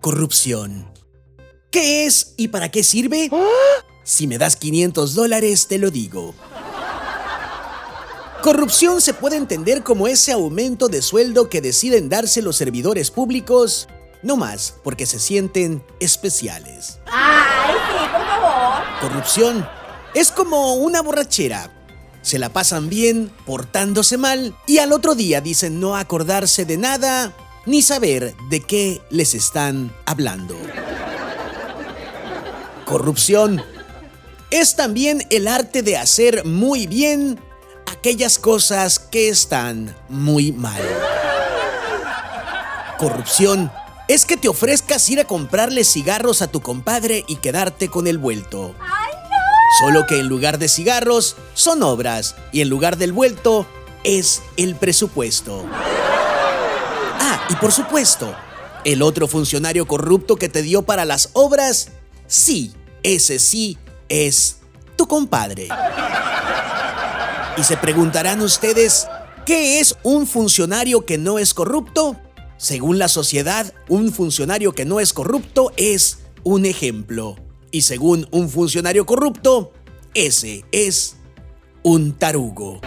Corrupción. ¿Qué es y para qué sirve? Si me das 500 dólares, te lo digo. Corrupción se puede entender como ese aumento de sueldo que deciden darse los servidores públicos, no más porque se sienten especiales. ¡Ay, sí, por favor! Corrupción es como una borrachera. Se la pasan bien portándose mal y al otro día dicen no acordarse de nada ni saber de qué les están hablando. Corrupción es también el arte de hacer muy bien aquellas cosas que están muy mal. Corrupción es que te ofrezcas ir a comprarle cigarros a tu compadre y quedarte con el vuelto. Solo que en lugar de cigarros son obras y en lugar del vuelto es el presupuesto. Ah, y por supuesto, el otro funcionario corrupto que te dio para las obras, sí, ese sí es tu compadre. Y se preguntarán ustedes, ¿qué es un funcionario que no es corrupto? Según la sociedad, un funcionario que no es corrupto es un ejemplo. Y según un funcionario corrupto, ese es un tarugo.